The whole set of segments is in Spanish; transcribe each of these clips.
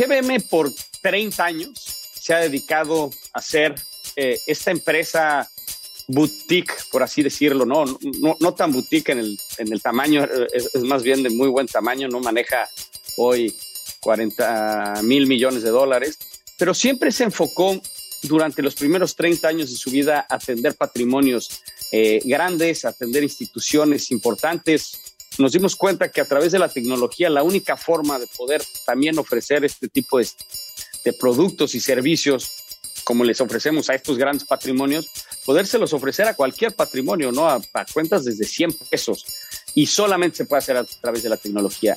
GBM por 30 años se ha dedicado a ser eh, esta empresa boutique, por así decirlo, no, no, no tan boutique en el, tamaño, eh, es, más bien de muy buen tamaño, no maneja hoy 40 mil millones de dólares, pero siempre se enfocó durante los primeros 30 años de su vida a atender patrimonios eh, grandes, atender instituciones importantes. Nos dimos cuenta que a través de la tecnología la única forma de poder también ofrecer este tipo de, productos y servicios como les ofrecemos a estos grandes patrimonios, podérselos ofrecer a cualquier patrimonio, ¿no? A, a, cuentas desde 100 pesos. Y solamente se puede hacer a través de la tecnología.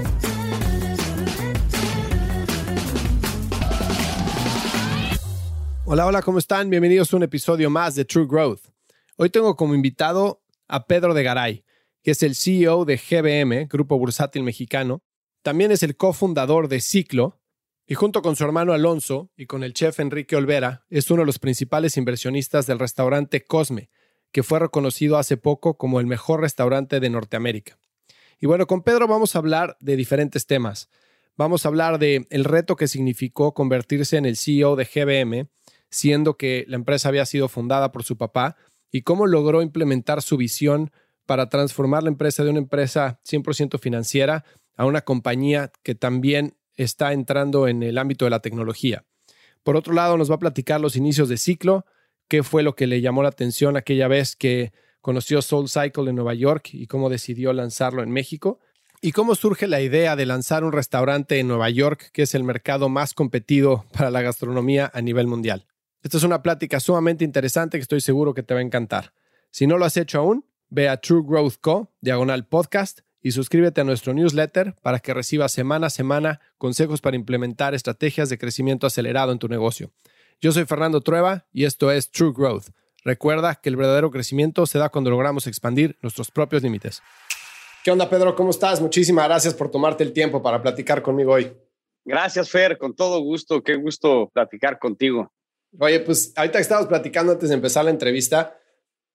Hola, hola, ¿cómo están? Bienvenidos a un episodio más de True Growth. Hoy tengo como invitado a Pedro de Garay, que es el CEO de GBM, Grupo Bursátil Mexicano. También es el cofundador de Ciclo y junto con su hermano Alonso y con el chef Enrique Olvera, es uno de los principales inversionistas del restaurante Cosme, que fue reconocido hace poco como el mejor restaurante de Norteamérica. Y bueno, con Pedro vamos a hablar de diferentes temas. Vamos a hablar de el reto que significó convertirse en el CEO de GBM, siendo que la empresa había sido fundada por su papá, y cómo logró implementar su visión para transformar la empresa de una empresa 100% financiera a una compañía que también está entrando en el ámbito de la tecnología. Por otro lado, nos va a platicar los inicios de ciclo, qué fue lo que le llamó la atención aquella vez que conoció Soul Cycle en Nueva York y cómo decidió lanzarlo en México, y cómo surge la idea de lanzar un restaurante en Nueva York, que es el mercado más competido para la gastronomía a nivel mundial. Esta es una plática sumamente interesante que estoy seguro que te va a encantar. Si no lo has hecho aún, ve a True Growth Co, diagonal podcast, y suscríbete a nuestro newsletter para que recibas semana a semana consejos para implementar estrategias de crecimiento acelerado en tu negocio. Yo soy Fernando Trueba y esto es True Growth. Recuerda que el verdadero crecimiento se da cuando logramos expandir nuestros propios límites. ¿Qué onda, Pedro? ¿Cómo estás? Muchísimas gracias por tomarte el tiempo para platicar conmigo hoy. Gracias, Fer, con todo gusto. Qué gusto platicar contigo. Oye, pues ahorita que estábamos platicando antes de empezar la entrevista,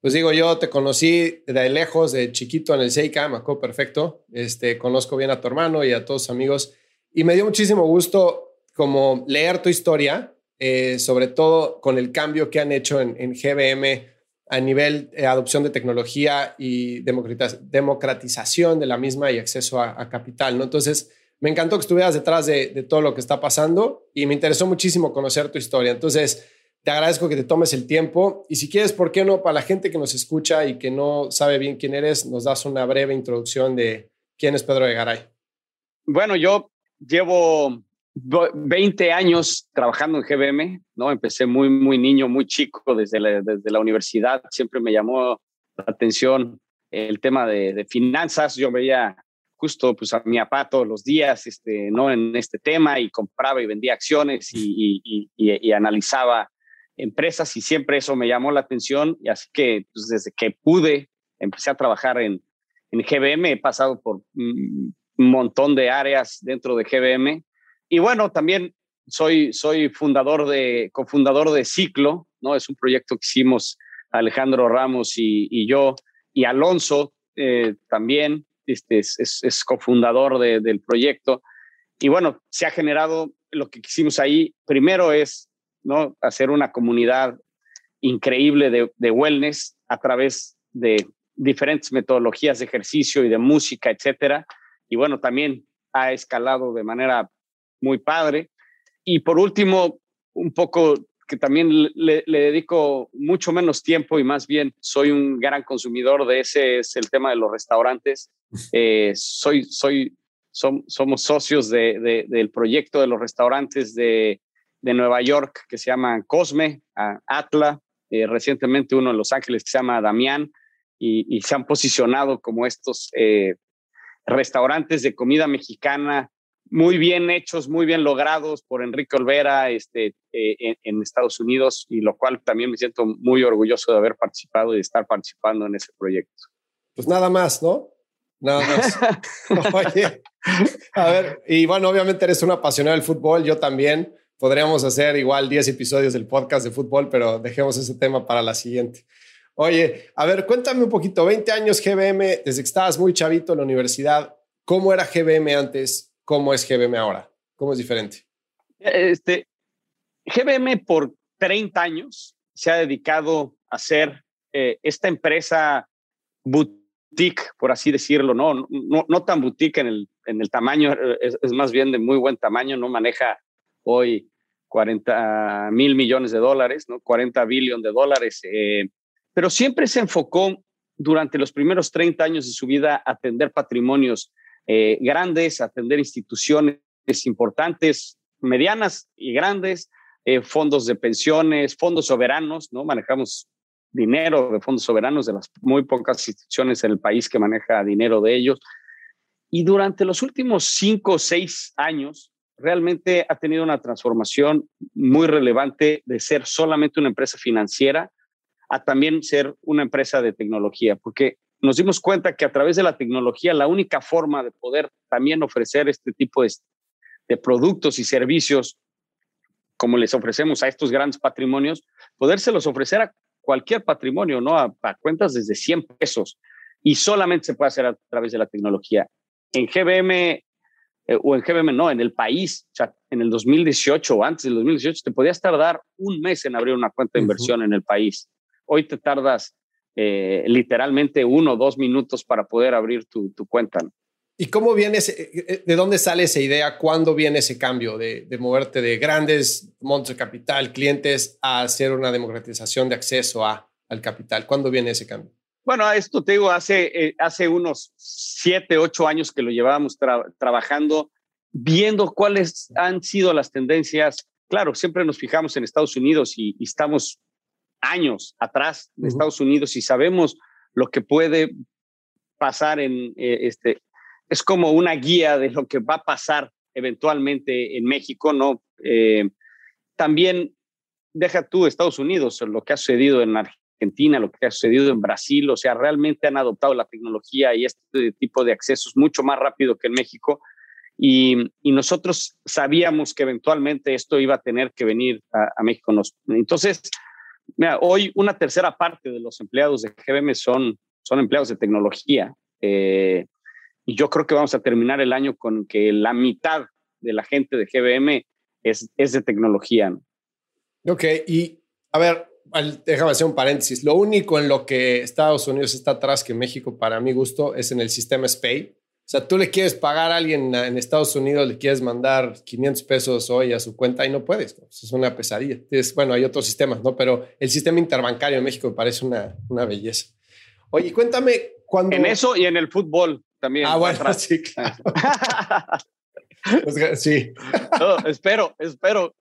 pues digo, yo te conocí de lejos, de chiquito en el Seika, me acuerdo perfecto. Este, conozco bien a tu hermano y a todos sus amigos. Y me dio muchísimo gusto como leer tu historia, eh, sobre todo con el cambio que han hecho en, en GBM a nivel de adopción de tecnología y democratización de la misma y acceso a, a capital, ¿no? Entonces, me encantó que estuvieras detrás de, todo lo que está pasando y me interesó muchísimo conocer tu historia. Entonces, te agradezco que te tomes el tiempo y si quieres, ¿por qué no? Para la gente que nos escucha y que no sabe bien quién eres, nos das una breve introducción de quién es Pedro de Garay. Bueno, yo llevo 20 años trabajando en GBM, ¿no? Empecé muy, muy niño, muy chico, desde la, desde la universidad. Siempre me llamó la atención el tema de, de finanzas. Yo veía justo pues a mi papá todos los días, este, ¿no? En este tema y compraba y vendía acciones y, y, analizaba empresas y siempre eso me llamó la atención y así que pues, desde que pude empecé a trabajar en, en GBM, he pasado por un montón de áreas dentro de GBM y bueno, también soy, soy fundador de, cofundador de Ciclo, ¿no? Es un proyecto que hicimos Alejandro Ramos y, y yo y Alonso eh, también este, es, cofundador de, del proyecto. Y bueno, se ha generado lo que quisimos ahí. Primero es ¿no? hacer una comunidad increíble de, de wellness a través de diferentes metodologías de ejercicio y de música, etcétera. Y bueno, también ha escalado de manera muy padre. Y por último, un poco que también le, dedico mucho menos tiempo y más bien soy un gran consumidor de ese, es el tema de los restaurantes. Eh, soy, soy, somos socios de, del proyecto de los restaurantes de, de, Nueva York que se llama Cosme, Atla, eh, recientemente uno en Los Ángeles que se llama Damián, y, se han posicionado como estos eh, restaurantes de comida mexicana muy bien hechos, muy bien logrados por Enrique Olvera este, eh, en, Estados Unidos, y lo cual también me siento muy orgulloso de haber participado y de estar participando en ese proyecto. Pues nada más, ¿no? Nada más. Oye, a ver, y bueno, obviamente eres un apasionado del fútbol, yo también. Podríamos hacer igual 10 episodios del podcast de fútbol, pero dejemos ese tema para la siguiente. Oye, a ver, cuéntame un poquito, 20 años GBM, desde que estabas muy chavito en la universidad, ¿cómo era GBM antes? ¿Cómo es GBM ahora? ¿Cómo es diferente? Este, GBM por 30 años se ha dedicado a ser eh, esta empresa boutique, por así decirlo, no, no, tan boutique en el, en el tamaño, es, más bien de muy buen tamaño, no maneja hoy 40 mil millones de dólares, ¿no? 40 billones de dólares, eh, pero siempre se enfocó durante los primeros 30 años de su vida a atender patrimonios eh, grandes, atender instituciones importantes, medianas y grandes, eh, fondos de pensiones, fondos soberanos, ¿no? Manejamos dinero de fondos soberanos de las muy pocas instituciones en el país que maneja dinero de ellos. Y durante los últimos cinco o seis años, realmente ha tenido una transformación muy relevante de ser solamente una empresa financiera a también ser una empresa de tecnología, porque nos dimos cuenta que a través de la tecnología la única forma de poder también ofrecer este tipo de, productos y servicios como les ofrecemos a estos grandes patrimonios, podérselos ofrecer a cualquier patrimonio, ¿no? A, cuentas desde 100 pesos y solamente se puede hacer a través de la tecnología. En GBM eh, o en GBM no, en el país, o sea, en el 2018 o antes del 2018 te podías tardar un mes en abrir una cuenta de inversión en el país. Hoy te tardas eh, literalmente uno o dos minutos para poder abrir tu, cuenta. ¿Y cómo viene ese, eh, eh, de dónde sale esa idea? ¿Cuándo viene ese cambio de, moverte de grandes montos de capital, clientes, a hacer una democratización de acceso a, al capital? ¿Cuándo viene ese cambio? Bueno, esto te digo, hace, hace unos siete, ocho años que lo llevábamos trabajando, viendo cuáles han sido las tendencias. Claro, siempre nos fijamos en Estados Unidos y estamos años atrás de Estados Unidos y sabemos lo que puede pasar en eh, este. Es como una guía de lo que va a pasar eventualmente en México, ¿no? Eh, también deja tú Estados Unidos, lo que ha sucedido en Argentina, lo que ha sucedido en Brasil, o sea, realmente han adoptado la tecnología y este tipo de accesos mucho más rápido que en México. Y, nosotros sabíamos que eventualmente esto iba a tener que venir a, a México. entonces, Mira, hoy una tercera parte de los empleados de GBM son, son empleados de tecnología. Eh, y yo creo que vamos a terminar el año con que la mitad de la gente de GBM es, es de tecnología. Ok, y a ver, déjame hacer un paréntesis. Lo único en lo que Estados Unidos está atrás que México, para mi gusto, es en el sistema SPAY. O sea, tú le quieres pagar a alguien en Estados Unidos, le quieres mandar 500 pesos hoy a su cuenta y no puedes. Es una pesadilla. Es, bueno, hay otros sistemas, ¿no? Pero el sistema interbancario en México me parece una, una belleza. Oye, cuéntame cuando... En eso y en el fútbol también. Ah, bueno, sí, claro. sí. espero, espero.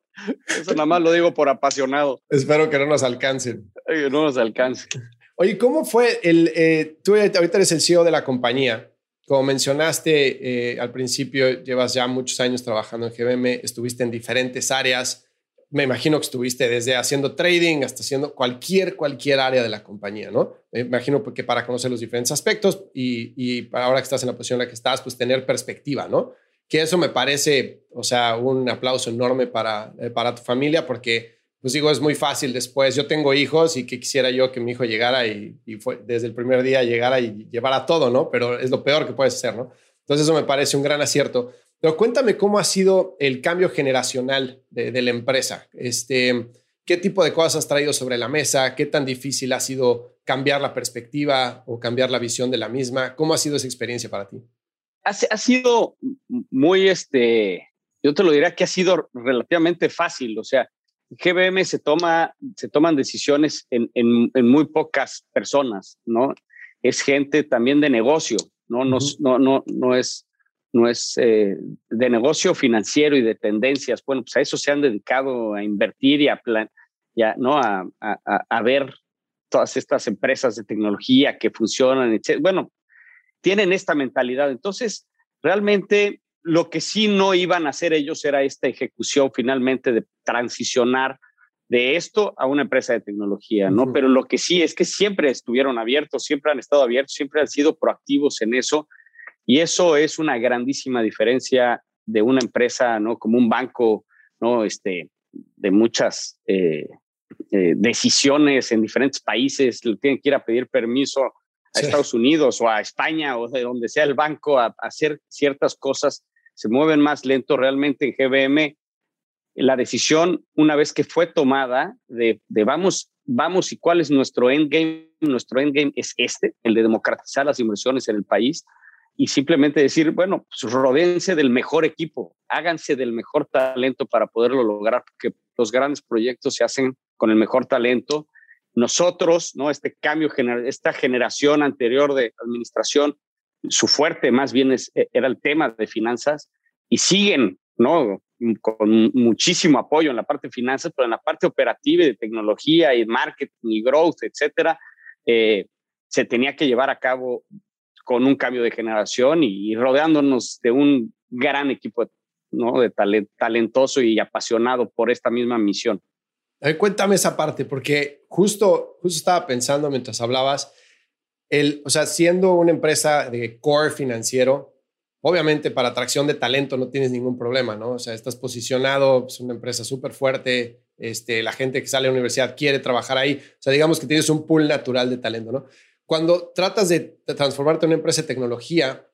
Eso nada más lo digo por apasionado. Espero que no nos alcancen. Que no nos alcance. Oye, ¿cómo fue el... Eh, tú ahorita eres el CEO de la compañía. Como mencionaste eh, al principio, llevas ya muchos años trabajando en GBM, estuviste en diferentes áreas. Me imagino que estuviste desde haciendo trading hasta haciendo cualquier, cualquier área de la compañía, ¿no? Me imagino que para conocer los diferentes aspectos y, ahora que estás en la posición en la que estás, pues tener perspectiva, ¿no? Que eso me parece, o sea, un aplauso enorme para, eh, para tu familia porque pues digo, es muy fácil después. Yo tengo hijos y que quisiera yo que mi hijo llegara y, fue, desde el primer día llegara y llevara todo, ¿no? Pero es lo peor que puedes hacer, ¿no? Entonces eso me parece un gran acierto. Pero cuéntame cómo ha sido el cambio generacional de, la empresa. Este, ¿Qué tipo de cosas has traído sobre la mesa? ¿Qué tan difícil ha sido cambiar la perspectiva o cambiar la visión de la misma? ¿Cómo ha sido esa experiencia para ti? Ha, ha sido muy, este, yo te lo diría que ha sido relativamente fácil. O sea, GBM se, toma, se toman decisiones en, en, muy pocas personas, ¿no? Es gente también de negocio, ¿no? No, no, no, no es, no es eh, de negocio financiero y de tendencias. Bueno, pues a eso se han dedicado a invertir y a, plan, ya, ¿no? A, a, a, ver todas estas empresas de tecnología que funcionan, etc. Bueno, tienen esta mentalidad. Entonces, realmente lo que sí no iban a hacer ellos era esta ejecución finalmente de transicionar de esto a una empresa de tecnología, ¿no? Pero lo que sí es que siempre estuvieron abiertos, siempre han estado abiertos, siempre han sido proactivos en eso y eso es una grandísima diferencia de una empresa, ¿no? Como un banco, ¿no? Este, de muchas eh, eh, decisiones en diferentes países, le tienen que ir a pedir permiso a Estados Unidos o a España o de donde sea el banco a hacer ciertas cosas se mueven más lento realmente en GBM. La decisión, una vez que fue tomada, de, vamos, vamos y cuál es nuestro endgame, nuestro endgame es este, el de democratizar las inversiones en el país y simplemente decir, bueno, pues rodéense del mejor equipo, háganse del mejor talento para poderlo lograr, porque los grandes proyectos se hacen con el mejor talento. Nosotros, ¿no? Este cambio, esta generación anterior de administración, su fuerte más bien es, e, era el tema de finanzas y siguen, ¿no? Con muchísimo apoyo en la parte de finanzas, pero en la parte operativa y de tecnología y marketing y growth, etcétera, eh, se tenía que llevar a cabo con un cambio de generación y, rodeándonos de un gran equipo ¿no? de talentoso y apasionado por esta misma misión. A ver, cuéntame esa parte, porque justo, justo estaba pensando mientras hablabas, el, o sea, siendo una empresa de core financiero, obviamente para atracción de talento no tienes ningún problema, ¿no? O sea, estás posicionado, es una empresa súper fuerte, este, la gente que sale a la universidad quiere trabajar ahí, o sea, digamos que tienes un pool natural de talento, ¿no? Cuando tratas de, transformarte en una empresa de tecnología,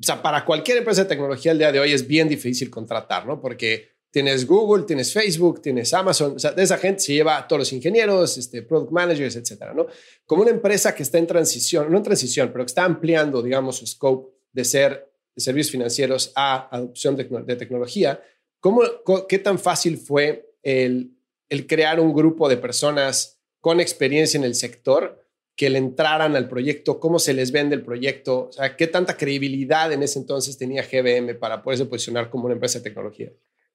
o sea, para cualquier empresa de tecnología el día de hoy es bien difícil contratar, ¿no? Porque tienes Google, tienes Facebook, tienes Amazon, o sea, de esa gente se lleva a todos los ingenieros, este, product managers, etcétera, ¿no? Como una empresa que está en transición, no en transición, pero que está ampliando, digamos, su scope de ser de servicios financieros a adopción de, tecnología, ¿cómo, ¿qué tan fácil fue el, crear un grupo de personas con experiencia en el sector que le entraran al proyecto, cómo se les vende el proyecto, o sea, qué tanta credibilidad en ese entonces tenía GBM para poderse posicionar como una empresa de tecnología.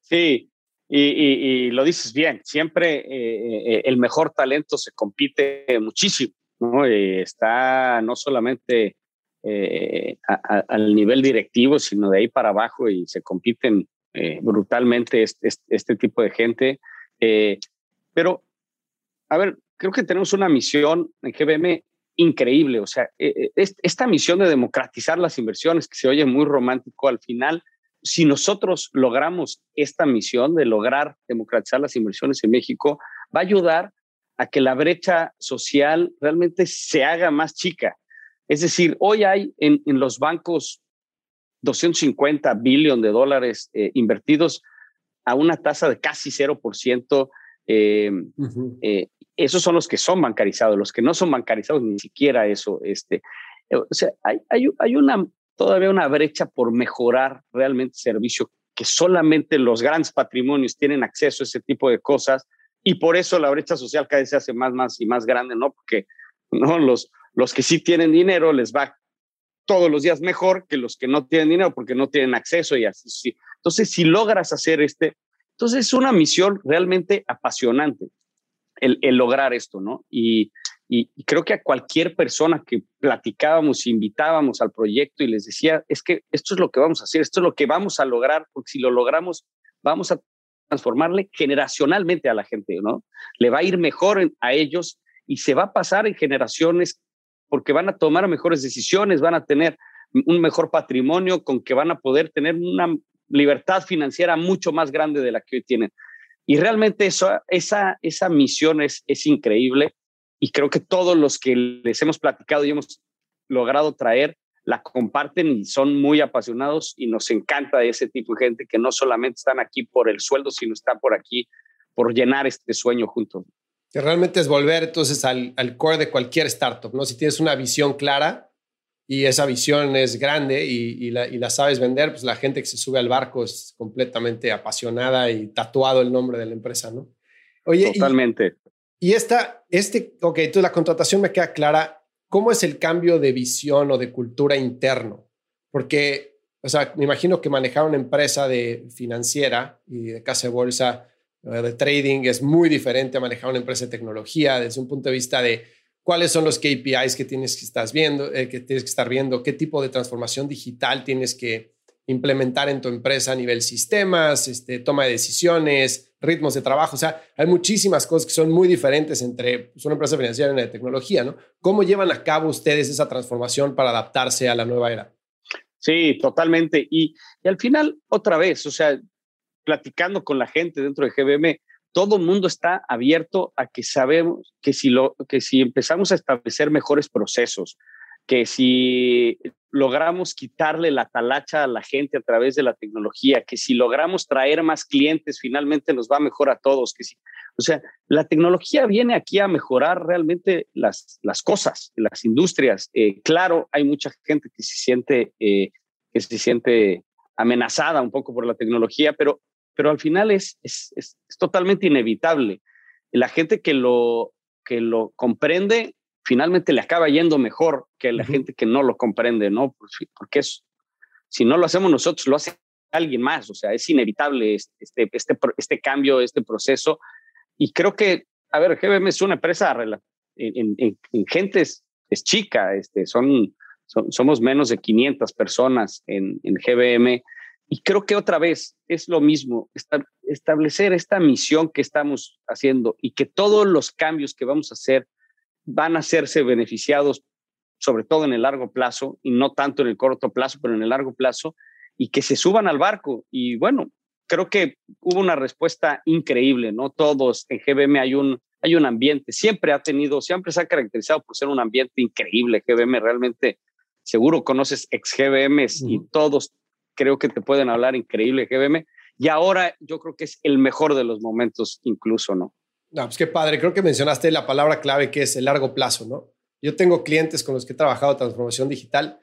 Sí, y, lo dices bien, siempre eh, eh, el mejor talento se compite muchísimo, ¿no? está no solamente eh, al nivel directivo, sino de ahí para abajo y se compiten brutalmente este, este, tipo de gente. pero, a ver, creo que tenemos una misión en GBM increíble, o sea, esta misión de democratizar las inversiones, que se oye muy romántico al final, si nosotros logramos esta misión de lograr democratizar las inversiones en México, va a ayudar a que la brecha social realmente se haga más chica. Es decir, hoy hay en, los bancos 250 billones de dólares eh, invertidos a una tasa de casi 0%. Eh, eh, esos son los que son bancarizados, los que no son bancarizados ni siquiera eso. Este, o sea, hay, hay, hay una todavía una brecha por mejorar realmente el servicio, que solamente los grandes patrimonios tienen acceso a ese tipo de cosas y por eso la brecha social cada vez se hace más, más y más grande, ¿no? Porque ¿no? Los, los que sí tienen dinero les va todos los días mejor que los que no tienen dinero porque no tienen acceso y así. Sí. Entonces, si logras hacer este, entonces es una misión realmente apasionante el, el lograr esto, ¿no? Y, y, creo que a cualquier persona que platicábamos, invitábamos al proyecto y les decía, es que esto es lo que vamos a hacer, esto es lo que vamos a lograr, porque si lo logramos, vamos a transformarle generacionalmente a la gente, ¿no? Le va a ir mejor a ellos y se va a pasar en generaciones porque van a tomar mejores decisiones, van a tener un mejor patrimonio con que van a poder tener una libertad financiera mucho más grande de la que hoy tienen. Y realmente eso, esa, esa misión es, es increíble y creo que todos los que les hemos platicado y hemos logrado traer la comparten y son muy apasionados y nos encanta ese tipo de gente que no solamente están aquí por el sueldo, sino están por aquí por llenar este sueño juntos. Que realmente es volver entonces al, al core de cualquier startup, ¿no? Si tienes una visión clara y esa visión es grande y, y, la, y la sabes vender, pues la gente que se sube al barco es completamente apasionada y tatuado el nombre de la empresa, ¿no? Oye, totalmente. Y, esta, este, ok, entonces la contratación me queda clara. ¿Cómo es el cambio de visión o de cultura interno? Porque, o sea, me imagino que manejar una empresa de financiera y de casa de bolsa, eh, de trading, es muy diferente a manejar una empresa de tecnología desde un punto de vista de cuáles son los KPIs que tienes que, estás viendo, eh, que tienes que estar viendo, qué tipo de transformación digital tienes que implementar en tu empresa a nivel sistemas, este, toma de decisiones, ritmos de trabajo. O sea, hay muchísimas cosas que son muy diferentes entre pues, una empresa financiera y una de tecnología, ¿no? ¿Cómo llevan a cabo ustedes esa transformación para adaptarse a la nueva era? Sí, totalmente. Y, al final, otra vez, o sea, platicando con la gente dentro de GBM, todo el mundo está abierto a que sabemos que si, lo, que si empezamos a establecer mejores procesos, que si logramos quitarle la talacha a la gente a través de la tecnología, que si logramos traer más clientes, finalmente nos va mejor a todos. Que si, o sea, la tecnología viene aquí a mejorar realmente las, las cosas, las industrias. Eh, claro, hay mucha gente que se siente, eh, que se siente amenazada un poco por la tecnología, pero pero al final es, es, es, totalmente inevitable. La gente que lo, que lo comprende finalmente le acaba yendo mejor que la gente que no lo comprende, ¿no? Porque es, si no lo hacemos nosotros, lo hace alguien más, o sea, es inevitable este, este, este cambio, este proceso. Y creo que, a ver, GBM es una empresa en, en, en gente es, chica, este, son, somos menos de 500 personas en, en GBM y creo que otra vez es lo mismo, establecer esta misión que estamos haciendo y que todos los cambios que vamos a hacer van a hacerse beneficiados, sobre todo en el largo plazo, y no tanto en el corto plazo, pero en el largo plazo, y que se suban al barco. Y bueno, creo que hubo una respuesta increíble, ¿no? Todos en GBM hay un, hay un ambiente, siempre ha tenido, siempre se ha caracterizado por ser un ambiente increíble. GBM realmente, seguro conoces ex GBMs y todos creo que te pueden hablar increíble GBM. Y ahora yo creo que es el mejor de los momentos incluso, ¿no? No, pues qué padre. Creo que mencionaste la palabra clave que es el largo plazo, ¿no? Yo tengo clientes con los que he trabajado transformación digital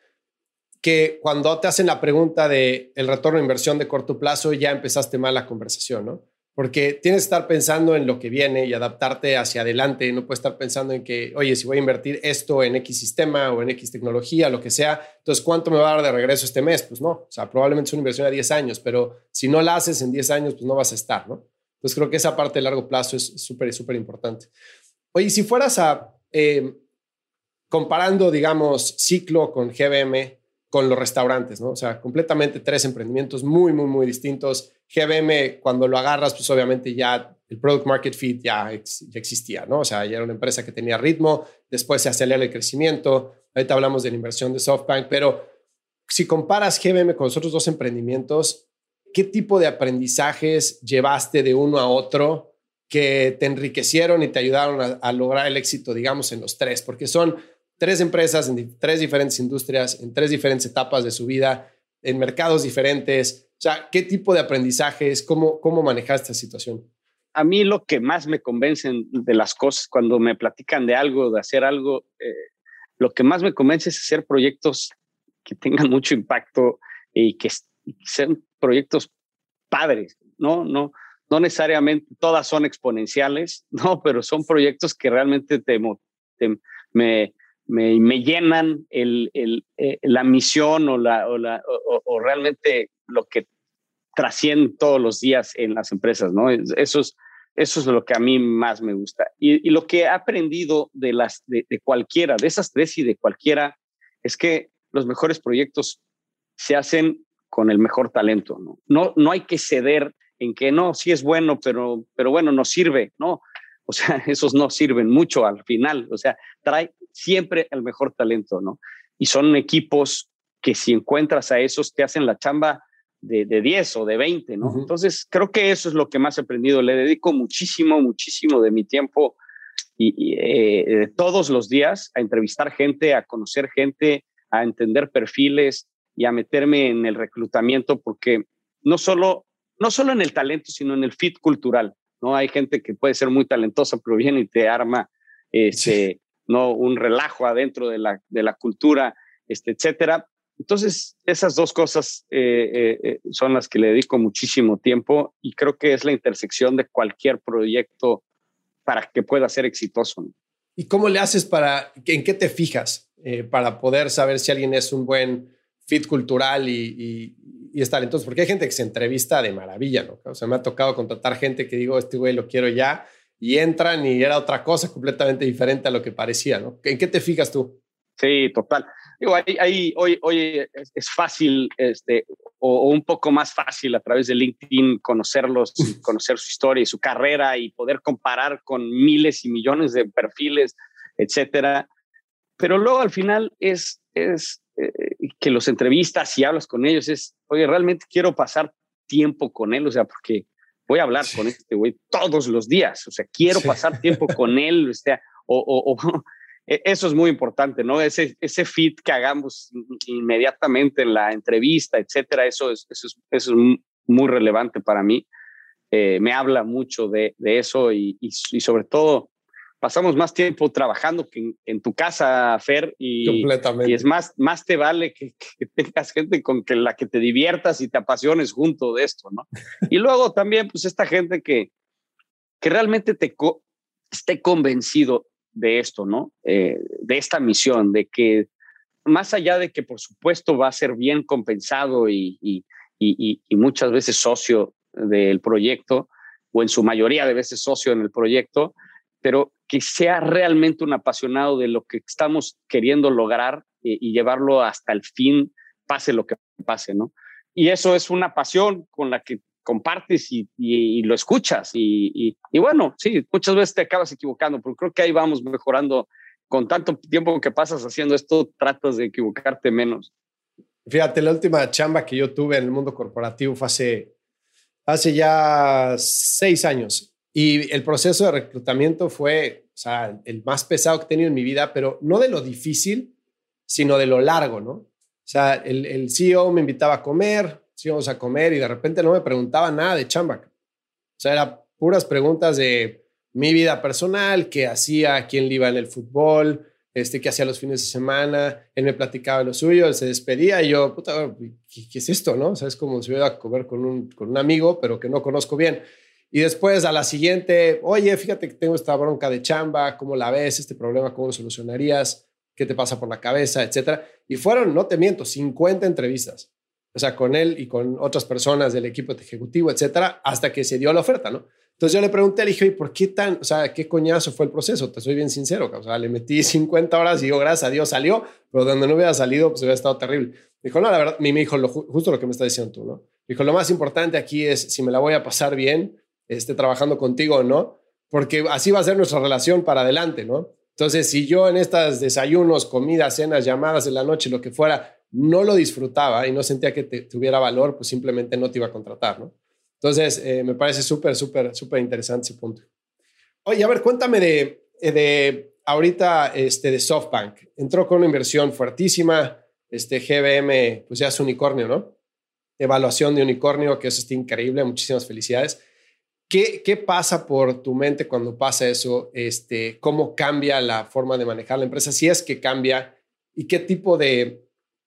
que cuando te hacen la pregunta de el retorno de inversión de corto plazo ya empezaste mal la conversación, ¿no? porque tienes que estar pensando en lo que viene y adaptarte hacia adelante. No puedes estar pensando en que, oye, si voy a invertir esto en X sistema o en X tecnología, lo que sea, entonces, ¿cuánto me va a dar de regreso este mes? Pues no, o sea, probablemente es una inversión a 10 años, pero si no la haces en 10 años, pues no vas a estar, ¿no? Entonces, creo que esa parte de largo plazo es súper, súper importante. Oye, si fueras a, eh, comparando, digamos, ciclo con GBM, con los restaurantes, ¿no? O sea, completamente tres emprendimientos muy, muy, muy distintos. GBM, cuando lo agarras, pues obviamente ya el product market fit ya, ya existía, ¿no? O sea, ya era una empresa que tenía ritmo, después se acelera el crecimiento. Ahorita hablamos de la inversión de SoftBank, pero si comparas GBM con los otros dos emprendimientos, ¿qué tipo de aprendizajes llevaste de uno a otro que te enriquecieron y te ayudaron a, a lograr el éxito, digamos, en los tres? Porque son tres empresas en tres diferentes industrias, en tres diferentes etapas de su vida, en mercados diferentes. O sea, ¿qué tipo de aprendizajes, cómo, cómo manejar esta situación? A mí lo que más me convence de las cosas, cuando me platican de algo, de hacer algo, eh, lo que más me convence es hacer proyectos que tengan mucho impacto y que, sean proyectos padres, ¿no? No, no necesariamente todas son exponenciales, no, pero son proyectos que realmente te, te me, me, llenan el, el, eh, la misión o, la, o, realmente lo que trasciende todos los días en las empresas, ¿no? Eso es, eso es lo que a mí más me gusta. Y, lo que he aprendido de, las, de, cualquiera, de esas tres y de cualquiera, es que los mejores proyectos se hacen con el mejor talento, ¿no? No, no hay que ceder en que no, sí es bueno, pero, pero bueno, no sirve, ¿no? O sea, esos no sirven mucho al final. O sea, trae siempre el mejor talento, ¿no? Y son equipos que si encuentras a esos te hacen la chamba de, de 10 o de 20, ¿no? Entonces, creo que eso es lo que más he aprendido. Le dedico muchísimo, muchísimo de mi tiempo y, eh, todos los días a entrevistar gente, a conocer gente, a entender perfiles y a meterme en el reclutamiento porque no solo, no solo en el talento, sino en el fit cultural. ¿no? Hay gente que puede ser muy talentosa, pero viene y te arma este, ¿no? un relajo adentro de la, de la cultura, este, etcétera. Entonces, esas dos cosas eh, eh, eh, son las que le dedico muchísimo tiempo y creo que es la intersección de cualquier proyecto para que pueda ser exitoso. ¿Y cómo le haces para, en qué te fijas eh, para poder saber si alguien es un buen fit cultural y, y, es talentoso? Porque hay gente que se entrevista de maravilla, ¿no? O sea, me ha tocado contratar gente que digo, este güey lo quiero ya, y entran y era otra cosa completamente diferente a lo que parecía, ¿no? ¿En qué te fijas tú? Sí, total. Digo, ahí, hoy, hoy es, fácil, este, o, un poco más fácil a través de LinkedIn conocerlos, conocer su historia y su carrera y poder comparar con miles y millones de perfiles, etcétera. Pero luego al final es, es eh, que los entrevistas y hablas con ellos, es, oye, realmente quiero pasar tiempo con él, o sea, porque voy a hablar con este güey todos los días, o sea, quiero pasar tiempo con él, o sea, o, e, eso es muy importante, ¿no? Ese, ese fit que hagamos inmediatamente en la entrevista, etcétera, eso es, eso es, muy relevante para mí. Eh, me habla mucho de, de eso y, y, sobre todo pasamos más tiempo trabajando que en, tu casa, Fer, y, y, es más, más te vale que, tengas gente con que la que te diviertas y te apasiones junto de esto, ¿no? y luego también, pues esta gente que, que realmente te esté convencido de esto, ¿no? Eh, de esta misión, de que más allá de que por supuesto va a ser bien compensado y, y, y muchas veces socio del proyecto, o en su mayoría de veces socio en el proyecto, pero que sea realmente un apasionado de lo que estamos queriendo lograr eh, y llevarlo hasta el fin, pase lo que pase, ¿no? Y eso es una pasión con la que compartes y, y, lo escuchas. Y, y, bueno, sí, muchas veces te acabas equivocando, pero creo que ahí vamos mejorando. Con tanto tiempo que pasas haciendo esto, tratas de equivocarte menos. Fíjate, la última chamba que yo tuve en el mundo corporativo fue hace, hace ya seis años. Y el proceso de reclutamiento fue, o sea, el más pesado que he tenido en mi vida, pero no de lo difícil, sino de lo largo, ¿no? O sea, el, el CEO me invitaba a comer, íbamos a comer y de repente no me preguntaba nada de chamba. O sea, eran puras preguntas de mi vida personal, qué hacía, quién le iba en el fútbol, este, qué hacía los fines de semana. Él me platicaba lo suyo, él se despedía y yo, puta, ¿qué, es esto, no? O sea, es como si hubiera a comer con un, con un amigo, pero que no conozco bien. Y después a la siguiente, oye, fíjate que tengo esta bronca de chamba, ¿cómo la ves? Este problema, ¿cómo lo solucionarías? ¿Qué te pasa por la cabeza? Etcétera. Y fueron, no te miento, 50 entrevistas. O sea, con él y con otras personas del equipo ejecutivo, etcétera, hasta que se dio la oferta, ¿no? Entonces yo le pregunté, le dije, ¿por qué tan, o sea, qué coñazo fue el proceso? Te soy bien sincero, o sea, le metí 50 horas y yo, gracias a Dios, salió, pero donde no hubiera salido, pues hubiera estado terrible. dijo, no, la verdad, me dijo lo, justo lo que me está diciendo tú, ¿no? dijo, lo más importante aquí es si me la voy a pasar bien, esté trabajando contigo no, porque así va a ser nuestra relación para adelante, ¿no? Entonces, si yo en estas desayunos, comidas, cenas, llamadas en la noche, lo que fuera, no lo disfrutaba y no sentía que tuviera valor, pues simplemente no te iba a contratar, ¿no? Entonces, eh, me parece súper, súper, súper interesante ese punto. Oye, a ver, cuéntame de, eh, de ahorita este, de SoftBank. Entró con una inversión fuertísima, este GBM, pues ya es unicornio, ¿no? Evaluación de unicornio, que eso está increíble, muchísimas felicidades. ¿Qué, pasa por tu mente cuando pasa eso? Este, ¿Cómo cambia la forma de manejar la empresa? Si es que cambia, ¿y qué tipo de,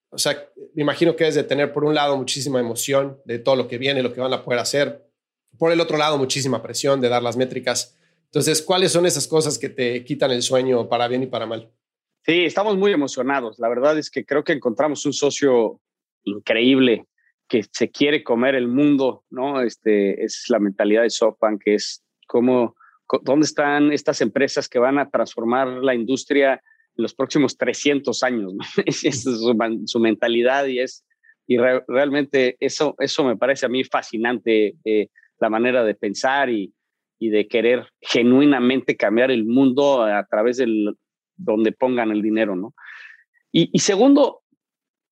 o sea, me imagino que es de tener por un lado muchísima emoción de todo lo que viene, lo que van a poder hacer, por el otro lado muchísima presión de dar las métricas. Entonces, ¿cuáles son esas cosas que te quitan el sueño para bien y para mal? Sí, estamos muy emocionados. La verdad es que creo que encontramos un socio increíble que se quiere comer el mundo, ¿no? Este, es la mentalidad de SoftBank, que es cómo, dónde están estas empresas que van a transformar la industria en los próximos 300 años, ¿no? Es su, mentalidad y es, y realmente eso, eso me parece a mí fascinante, eh, la manera de pensar y, y de querer genuinamente cambiar el mundo a través del donde pongan el dinero, ¿no? Y segundo,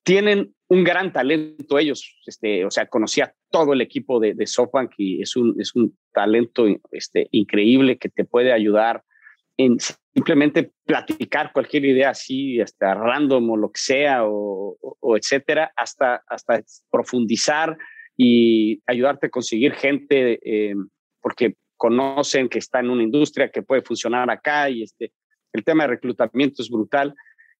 tienen un gran talento ellos, este, o sea, conocía todo el equipo de, de SoftBank es un, es un talento este, increíble que te puede ayudar en simplemente platicar cualquier idea así, hasta random o lo que sea, o, o, etcétera, hasta, hasta profundizar y ayudarte a conseguir gente, eh, porque conocen que está en una industria que puede funcionar acá y este, el tema de reclutamiento es brutal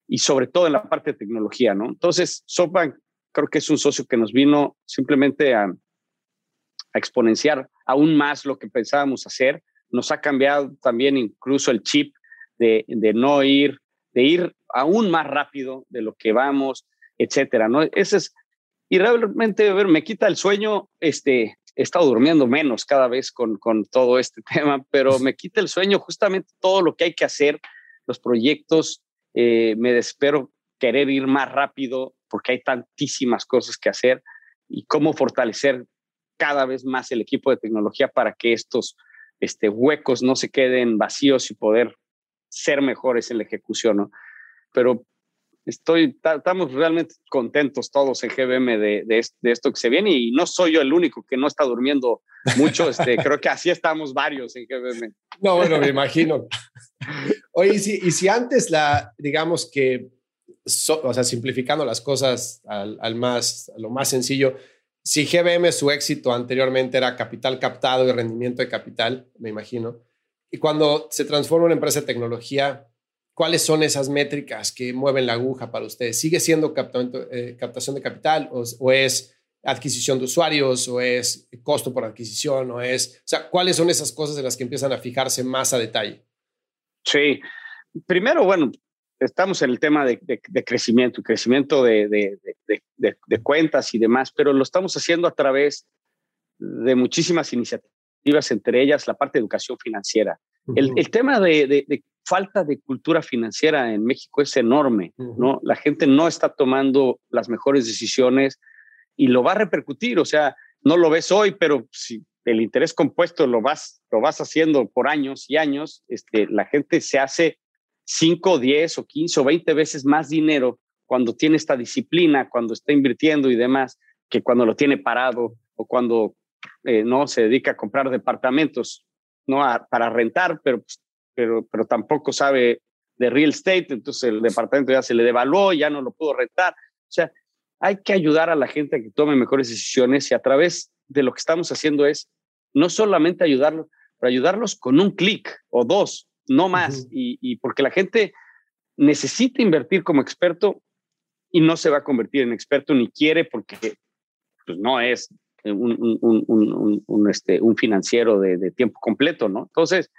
y sobre todo en la parte de tecnología, ¿no? Entonces, SoftBank creo que es un socio que nos vino simplemente a, a exponenciar aún más lo que pensábamos hacer, nos ha cambiado también incluso el chip de, de no ir, de ir aún más rápido de lo que vamos, etcétera, ¿no? Ese es, y realmente, a ver, me quita el sueño, este, he estado durmiendo menos cada vez con, con todo este tema, pero me quita el sueño justamente todo lo que hay que hacer, los proyectos, eh, me desespero querer ir más rápido porque hay tantísimas cosas que hacer y cómo fortalecer cada vez más el equipo de tecnología para que estos este, huecos no se queden vacíos y poder ser mejores en la ejecución, ¿no? Pero estoy, estamos realmente contentos todos en GBM de, de, esto que se viene y no soy yo el único que no está durmiendo mucho, este, creo que así estamos varios en GBM. No, bueno, me imagino. Oye, y si, y si antes la, digamos que, o sea, simplificando las cosas al, al más, a lo más sencillo, si GBM su éxito anteriormente era capital captado y rendimiento de capital, me imagino, y cuando se transforma en una empresa de tecnología, ¿cuáles son esas métricas que mueven la aguja para ustedes? ¿Sigue siendo eh, captación de capital o, es adquisición de usuarios o es costo por adquisición o es, o sea, ¿cuáles son esas cosas en las que empiezan a fijarse más a detalle? Sí, primero, bueno, estamos en el tema de, crecimiento, crecimiento de, de, cuentas y demás, pero lo estamos haciendo a través de muchísimas iniciativas, entre ellas la parte de educación financiera. El, el, tema de, falta de cultura financiera en México es enorme, ¿no? La gente no está tomando las mejores decisiones y lo va a repercutir, o sea, no lo ves hoy, pero si el interés compuesto lo vas, lo vas haciendo por años y años, este, la gente se hace 5, 10 o 15 o 20 veces más dinero cuando tiene esta disciplina, cuando está invirtiendo y demás, que cuando lo tiene parado o cuando eh, no se dedica a comprar departamentos no para rentar, pero, pero, pero tampoco sabe de real estate, entonces el departamento ya se le devaluó, ya no lo pudo rentar. O sea, hay que ayudar a la gente a que tome mejores decisiones y a través de lo que estamos haciendo es no solamente ayudarlos, pero ayudarlos con un clic o dos, no más, y, porque la gente necesita invertir como experto y no se va a convertir en experto ni quiere porque pues, no es un, un, este, un financiero de, tiempo completo, ¿no? Entonces,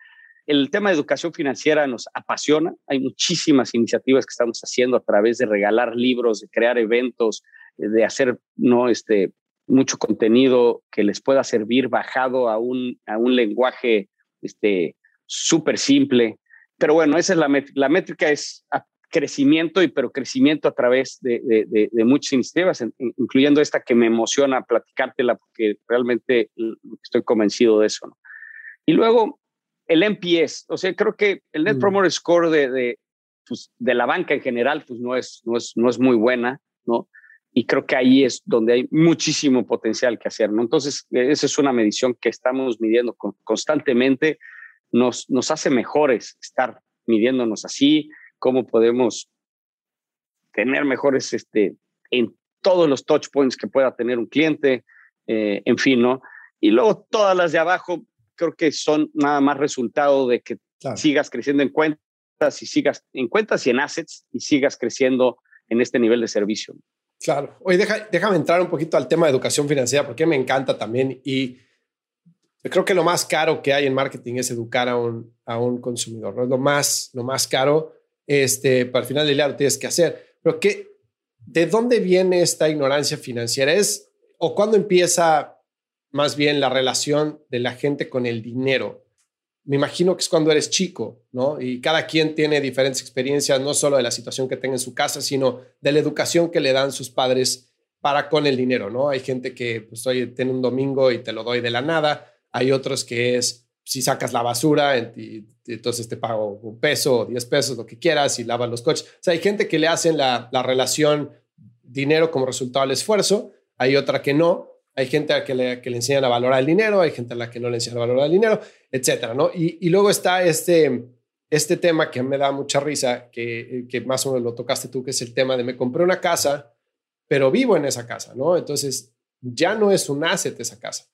el tema de educación financiera nos apasiona. Hay muchísimas iniciativas que estamos haciendo a través de regalar libros, de crear eventos, de hacer no este mucho contenido que les pueda servir bajado a un, a un lenguaje este súper simple. Pero bueno, esa es la. La métrica es crecimiento, y pero crecimiento a través de, de, de, muchas iniciativas, incluyendo esta que me emociona platicártela porque realmente estoy convencido de eso. ¿no? Y luego el NPS, o sea, creo que el Net mm. Promoter Score de, de, pues, de la banca en general pues no es, no es, no es muy buena, ¿no? Y creo que ahí es donde hay muchísimo potencial que hacer, ¿no? Entonces, esa es una medición que estamos midiendo constantemente nos, nos hace mejores estar midiéndonos así, cómo podemos tener mejores este, en todos los touch points que pueda tener un cliente, eh, en fin, ¿no? Y luego todas las de abajo creo que son nada más resultado de que sigas creciendo en cuentas y sigas en cuentas y en assets y sigas creciendo en este nivel de servicio. Claro. Oye, deja, déjame entrar un poquito al tema de educación financiera porque me encanta también y creo que lo más caro que hay en marketing es educar a un, a un consumidor, ¿no? Es lo más, lo más caro, este, para el final del día lo tienes que hacer. Pero ¿qué, ¿de dónde viene esta ignorancia financiera? ¿Es, o cuándo empieza más bien la relación de la gente con el dinero? Me imagino que es cuando eres chico, ¿no? Y cada quien tiene diferentes experiencias, no solo de la situación que tenga en su casa, sino de la educación que le dan sus padres para con el dinero, ¿no? Hay gente que, pues, oye, tiene un domingo y te lo doy de la nada hay otros que es si sacas la basura, entonces te pago un peso diez pesos, lo que quieras, y lavas los coches. O sea, hay gente que le hacen la, la relación dinero como resultado del esfuerzo, hay otra que no, hay gente a que le, que le enseñan a valorar el dinero, hay gente a la que no le enseñan a valorar el dinero, etcétera, ¿no? Y, y luego está este, este tema que me da mucha risa, que, que más o menos lo tocaste tú, que es el tema de me compré una casa, pero vivo en esa casa, ¿no? Entonces, ya no es un asset esa casa.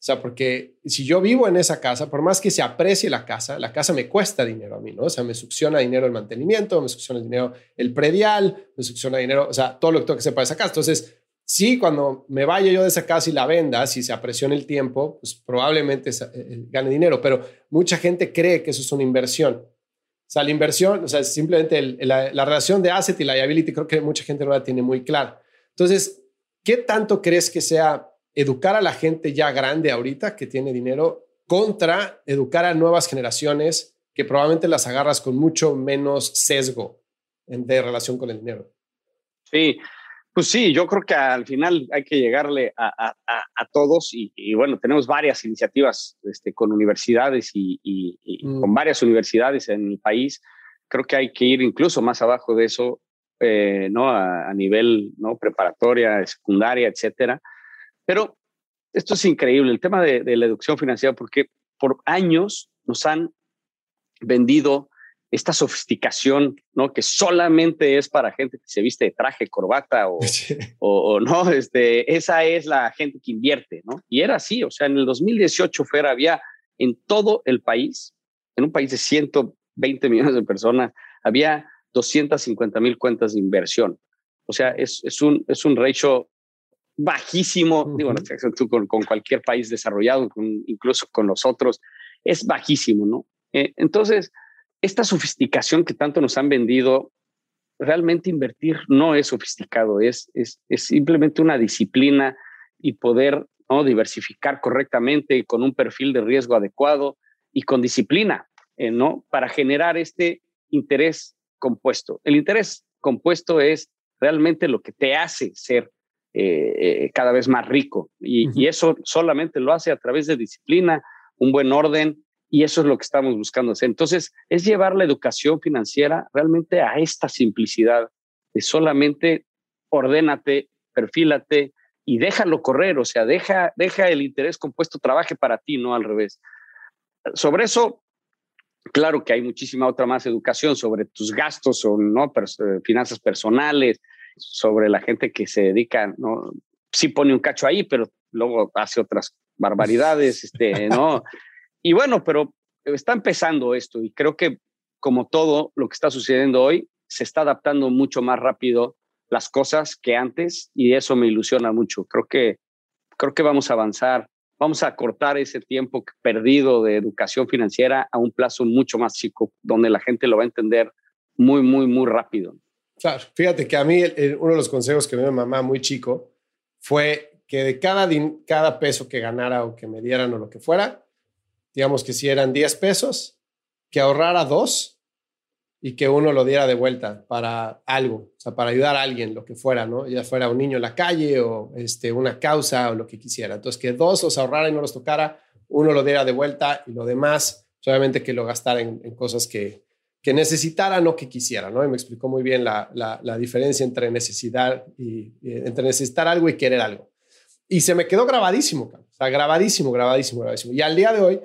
O sea, porque si yo vivo en esa casa, por más que se aprecie la casa, la casa me cuesta dinero a mí, ¿no? O sea, me succiona dinero el mantenimiento, me succiona dinero el predial, me succiona dinero, o sea, todo lo que tengo que hacer para esa casa. Entonces, sí, cuando me vaya yo de esa casa y la venda, si se apresiona el tiempo, pues probablemente eh, eh, gane dinero, pero mucha gente cree que eso es una inversión. O sea, la inversión, o sea, simplemente la, la, relación de asset y liability, creo que mucha gente no la tiene muy clara. Entonces, ¿qué tanto crees que sea educar a la gente ya grande ahorita que tiene dinero contra educar a nuevas generaciones que probablemente las agarras con mucho menos sesgo de relación con el dinero? Sí, pues sí, yo creo que al final hay que llegarle a, todos y, bueno, tenemos varias iniciativas este, con universidades y, mm. con varias universidades en el país. Creo que hay que ir incluso más abajo de eso, eh, ¿no? A, nivel ¿no? preparatoria, secundaria, etcétera. Pero esto es increíble, el tema de, de la educación financiera, porque por años nos han vendido esta sofisticación, ¿no? Que solamente es para gente que se viste de traje, corbata o, o, no, este, esa es la gente que invierte, ¿no? Y era así, o sea, en el 2018 fuera había en todo el país, en un país de 120 millones de personas, había 250 mil cuentas de inversión. O sea, es, es, un, es un ratio bajísimo, digo, con, con, cualquier país desarrollado, incluso con los otros, es bajísimo, ¿no? Eh, entonces, esta sofisticación que tanto nos han vendido, realmente invertir no es sofisticado, es, es, simplemente una disciplina y poder ¿no? diversificar correctamente con un perfil de riesgo adecuado y con disciplina, eh, ¿no? Para generar este interés compuesto. El interés compuesto es realmente lo que te hace ser eh, eh, cada vez más rico y, y, eso solamente lo hace a través de disciplina, un buen orden y eso es lo que estamos buscando hacer. Entonces, es llevar la educación financiera realmente a esta simplicidad de solamente ordénate, perfílate y déjalo correr, o sea, deja, deja el interés compuesto, trabaje para ti, no al revés. Sobre eso, claro que hay muchísima otra más educación sobre tus gastos o no, eh, finanzas personales, sobre la gente que se dedica, ¿no? Sí pone un cacho ahí, pero luego hace otras barbaridades, este, ¿no? Y bueno, pero está empezando esto y creo que como todo lo que está sucediendo hoy, se está adaptando mucho más rápido las cosas que antes y eso me ilusiona mucho. Creo que, creo que vamos a avanzar, vamos a cortar ese tiempo perdido de educación financiera a un plazo mucho más chico, donde la gente lo va a entender muy, muy, muy rápido. Claro, fíjate que a mí uno de los consejos que me dio mi mamá muy chico fue que de cada, cada peso que ganara o que me dieran o lo que fuera, digamos que si eran 10 pesos, que ahorrara dos y que uno lo diera de vuelta para algo, o sea, para ayudar a alguien, lo que fuera, ¿no? Ya fuera un niño en la calle o este, una causa o lo que quisiera. Entonces, que dos los ahorrara y no los tocara, uno lo diera de vuelta y lo demás, solamente que lo gastara en, cosas que, que necesitara, no que quisiera, ¿no? Y me explicó muy bien la, la, diferencia entre necesidad y, entre necesitar algo y querer algo. Y se me quedó grabadísimo, o sea, grabadísimo, grabadísimo, grabadísimo. Y al día de hoy,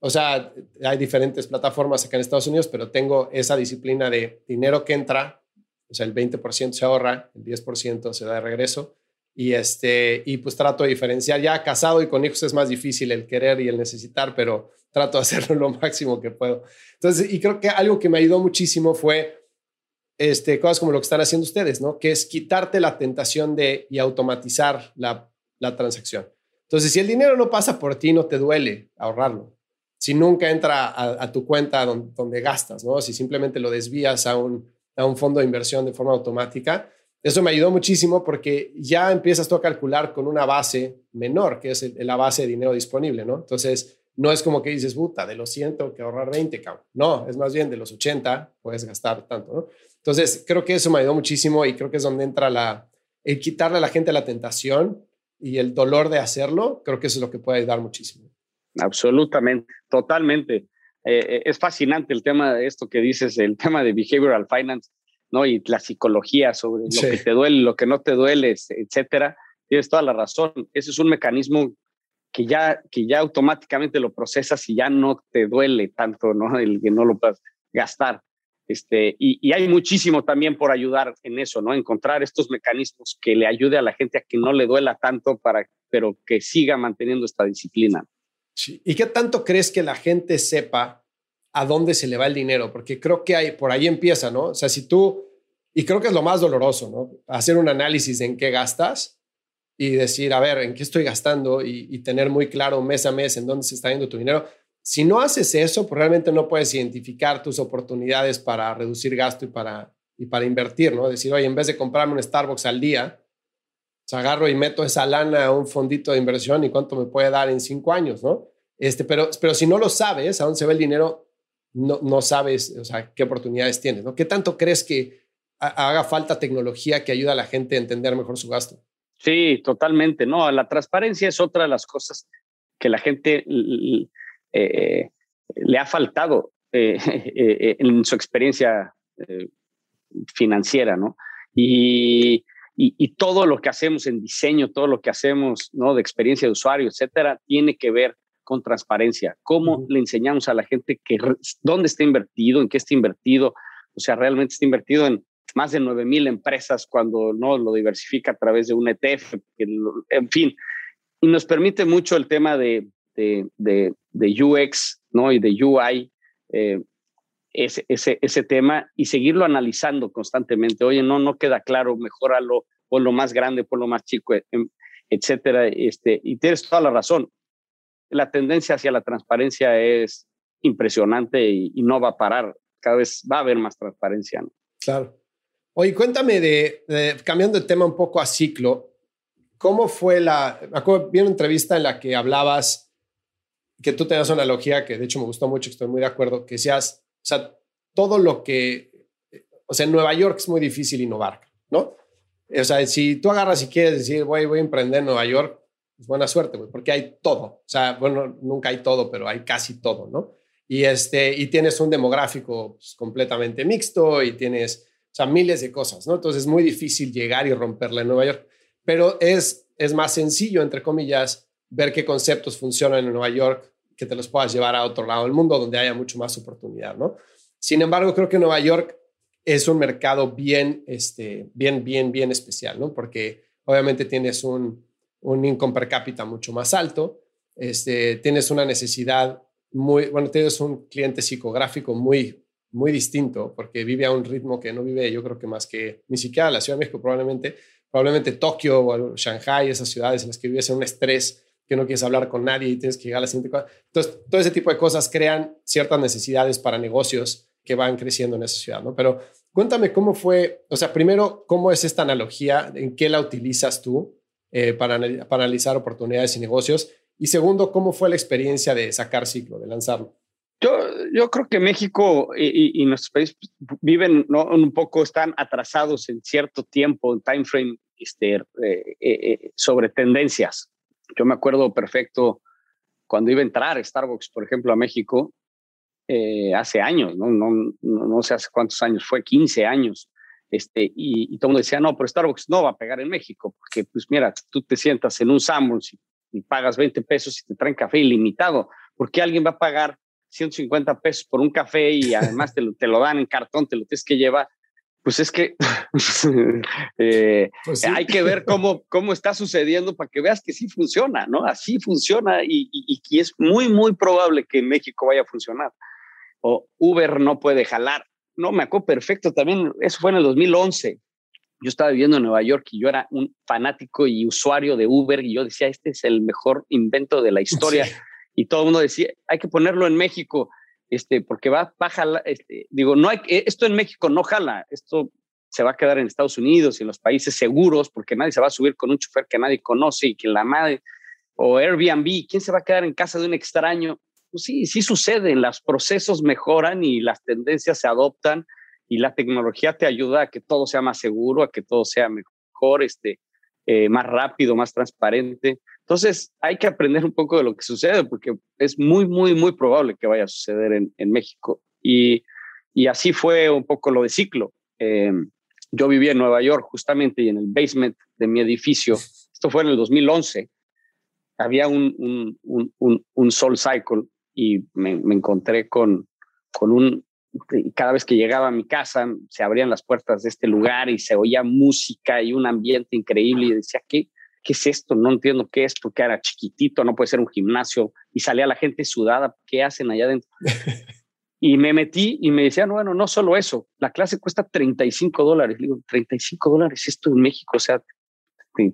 o sea, hay diferentes plataformas acá en Estados Unidos, pero tengo esa disciplina de dinero que entra, o sea, el 20% se ahorra, el 10% se da de regreso. Y, este, y pues trato de diferenciar. Ya casado y con hijos es más difícil el querer y el necesitar, pero trato de hacerlo lo máximo que puedo. Entonces, y creo que algo que me ayudó muchísimo fue este, cosas como lo que están haciendo ustedes, ¿no? Que es quitarte la tentación de y automatizar la, la transacción. Entonces, si el dinero no pasa por ti, no te duele ahorrarlo si nunca entra a, tu cuenta donde, gastas, ¿no? Si simplemente lo desvías a un, a un fondo de inversión de forma automática. Eso me ayudó muchísimo porque ya empiezas tú a calcular con una base menor, que es la base de dinero disponible, ¿no? Entonces, no es como que dices, puta, de los 100 que ahorrar 20, cabrón. No, es más bien de los 80 puedes gastar tanto, ¿no? Entonces, creo que eso me ayudó muchísimo y creo que es donde entra la, el quitarle a la gente la tentación y el dolor de hacerlo, creo que eso es lo que puede ayudar muchísimo. Absolutamente, totalmente. Eh, eh, es fascinante el tema de esto que dices, el tema de behavioral finance, ¿no? Y la psicología sobre lo que te duele, lo que no te duele, etcétera. Tienes toda la razón. Ese es un mecanismo que ya, que ya automáticamente lo procesas y ya no te duele tanto, ¿no? El que no lo puedas gastar. Este, y, hay muchísimo también por ayudar en eso, ¿no? Encontrar estos mecanismos que le ayude a la gente a que no le duela tanto, para, pero que siga manteniendo esta disciplina. ¿Y qué tanto crees que la gente sepa a dónde se le va el dinero? Porque creo que hay, por ahí empieza, ¿no? O sea, si tú, y creo que es lo más doloroso, ¿no? Hacer un análisis en qué gastas y decir, a ver, ¿en qué estoy gastando? Y, tener muy claro mes a mes en dónde se está yendo tu dinero. Si no haces eso, pues realmente no puedes identificar tus oportunidades para reducir gasto y para, y para invertir, ¿no? Decir, oye, en vez de comprarme un Starbucks al día, pues agarro y meto esa lana a un fondito de inversión y cuánto me puede dar en cinco años, ¿no? Este, pero, pero si no lo sabes, a dónde se ve el dinero, no, no sabes, o sea, qué oportunidades tienes, ¿no? ¿Qué tanto crees que haga falta tecnología que ayude a la gente a entender mejor su gasto? Sí, totalmente. No, la transparencia es otra de las cosas que la gente eh, le ha faltado eh, eh, en su experiencia financiera, ¿no? Y, y, todo lo que hacemos en diseño, todo lo que hacemos, ¿no? De experiencia de usuario, etcétera, tiene que ver con transparencia. ¿Cómo le enseñamos a la gente que dónde está invertido, en qué está invertido? O sea, realmente está invertido en más de 9 mil empresas cuando no lo diversifica a través de un ETF, en fin. Y nos permite mucho el tema de, de, de, UX ¿no? y de UI, eh, ese, ese, ese tema, y seguirlo analizando constantemente. Oye, no, no queda claro, mejóralo, por lo más grande, por lo más chico, em, etcétera. Este, y tienes toda la razón la tendencia hacia la transparencia es impresionante y, no va a parar. Cada vez va a haber más transparencia. Claro. Oye, cuéntame de, cambiando de tema un poco a ciclo, ¿cómo fue la... Me acuerdo, vi una entrevista en la que hablabas, que tú tenías una analogía que de hecho me gustó mucho, estoy muy de acuerdo, que decías, o sea, todo lo que... O sea, en Nueva York es muy difícil innovar, ¿no? O sea, si tú agarras y quieres decir, voy, voy a emprender en Nueva York, pues buena suerte, güey, porque hay todo. O sea, bueno, nunca hay todo, pero hay casi todo, ¿no? Y, este, y tienes un demográfico pues, completamente mixto y tienes, sea, miles de cosas, ¿no? Entonces es muy difícil llegar y romperla en Nueva York. Pero es, es más sencillo, entre comillas, ver qué conceptos funcionan en Nueva York que te los puedas llevar a otro lado del mundo donde haya mucho más oportunidad, ¿no? Sin embargo, creo que Nueva York es un mercado bien, este, bien, bien, bien especial, ¿no? Porque obviamente tienes un, un income per cápita mucho más alto, este, tienes una necesidad muy, bueno, tienes un cliente psicográfico muy, muy distinto porque vive a un ritmo que no vive, yo creo que más que ni siquiera la Ciudad de México, probablemente, probablemente Tokio o Shanghai, esas ciudades en las que vives en un estrés que no quieres hablar con nadie y tienes que llegar a la siguiente cosa. Entonces, todo ese tipo de cosas crean ciertas necesidades para negocios que van creciendo en esa ciudad, ¿no? Pero cuéntame cómo fue, o sea, primero, ¿cómo es esta analogía? ¿En qué la utilizas tú? Eh, para, analizar oportunidades y negocios? Y segundo, ¿cómo fue la experiencia de sacar ciclo, de lanzarlo? Yo, yo creo que México y, y, nuestros países viven un poco, están atrasados en cierto tiempo, en time frame, este, eh, eh, sobre tendencias. Yo me acuerdo perfecto cuando iba a entrar Starbucks, por ejemplo, a México, hace años, ¿no? No, no, no sé hace cuántos años, fue 15 años. Este, y, todo el mundo decía, no, pero Starbucks no va a pegar en México, porque pues mira, tú te sientas en un Sanborns y, pagas 20 pesos y te traen café ilimitado, ¿por qué alguien va a pagar 150 pesos por un café y además te lo, te lo dan en cartón, te lo tienes que llevar? Pues es que eh, pues hay que ver cómo, cómo está sucediendo para que veas que sí funciona, ¿no? Así funciona y, y, y es muy, muy probable que en México vaya a funcionar. O Uber no puede jalar no, me acuerdo perfecto también, eso fue en el 2011. Yo estaba viviendo en Nueva York y yo era un fanático y usuario de Uber y yo decía, este es el mejor invento de la historia. Y todo el mundo decía, hay que ponerlo en México, este, porque va, a jalar, este, digo, no hay, eh, esto en México no jala, esto se va a quedar en Estados Unidos y en los países seguros, porque nadie se va a subir con un chofer que nadie conoce y que la madre, o Airbnb, ¿quién se va a quedar en casa de un extraño? pues sí, sí sucede, los procesos mejoran y las tendencias se adoptan y la tecnología te ayuda a que todo sea más seguro, a que todo sea mejor, este, eh, más rápido, más transparente. Entonces hay que aprender un poco de lo que sucede porque es muy, muy, muy probable que vaya a suceder en, México. Y, y, así fue un poco lo de ciclo. Eh, yo vivía en Nueva York justamente y en el basement de mi edificio, esto fue en el 2011, había un, un, un, un Soul Cycle y me, encontré con, con un, cada vez que llegaba a mi casa se abrían las puertas de este lugar y se oía música y un ambiente increíble y decía, ¿qué, qué es esto? No entiendo qué es porque era chiquitito, no puede ser un gimnasio y salía la gente sudada, ¿qué hacen allá adentro? y me metí y me decían, bueno, no solo eso, la clase cuesta 35 dólares. digo, 35 dólares, esto en México, o sea,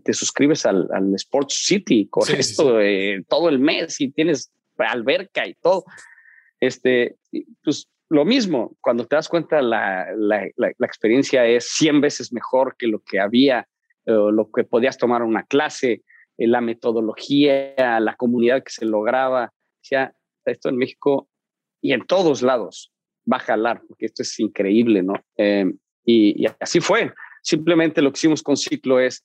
te, suscribes al, al, Sports City con esto todo el mes y tienes alberca y todo. Este, pues lo mismo, cuando te das cuenta la, la, la, experiencia es 100 veces mejor que lo que había, lo que podías tomar una clase, eh, la metodología, la comunidad que se lograba. O sea, esto en México y en todos lados va a jalar, porque esto es increíble, ¿no? Em, y, y, así fue. Simplemente lo que hicimos con Ciclo es,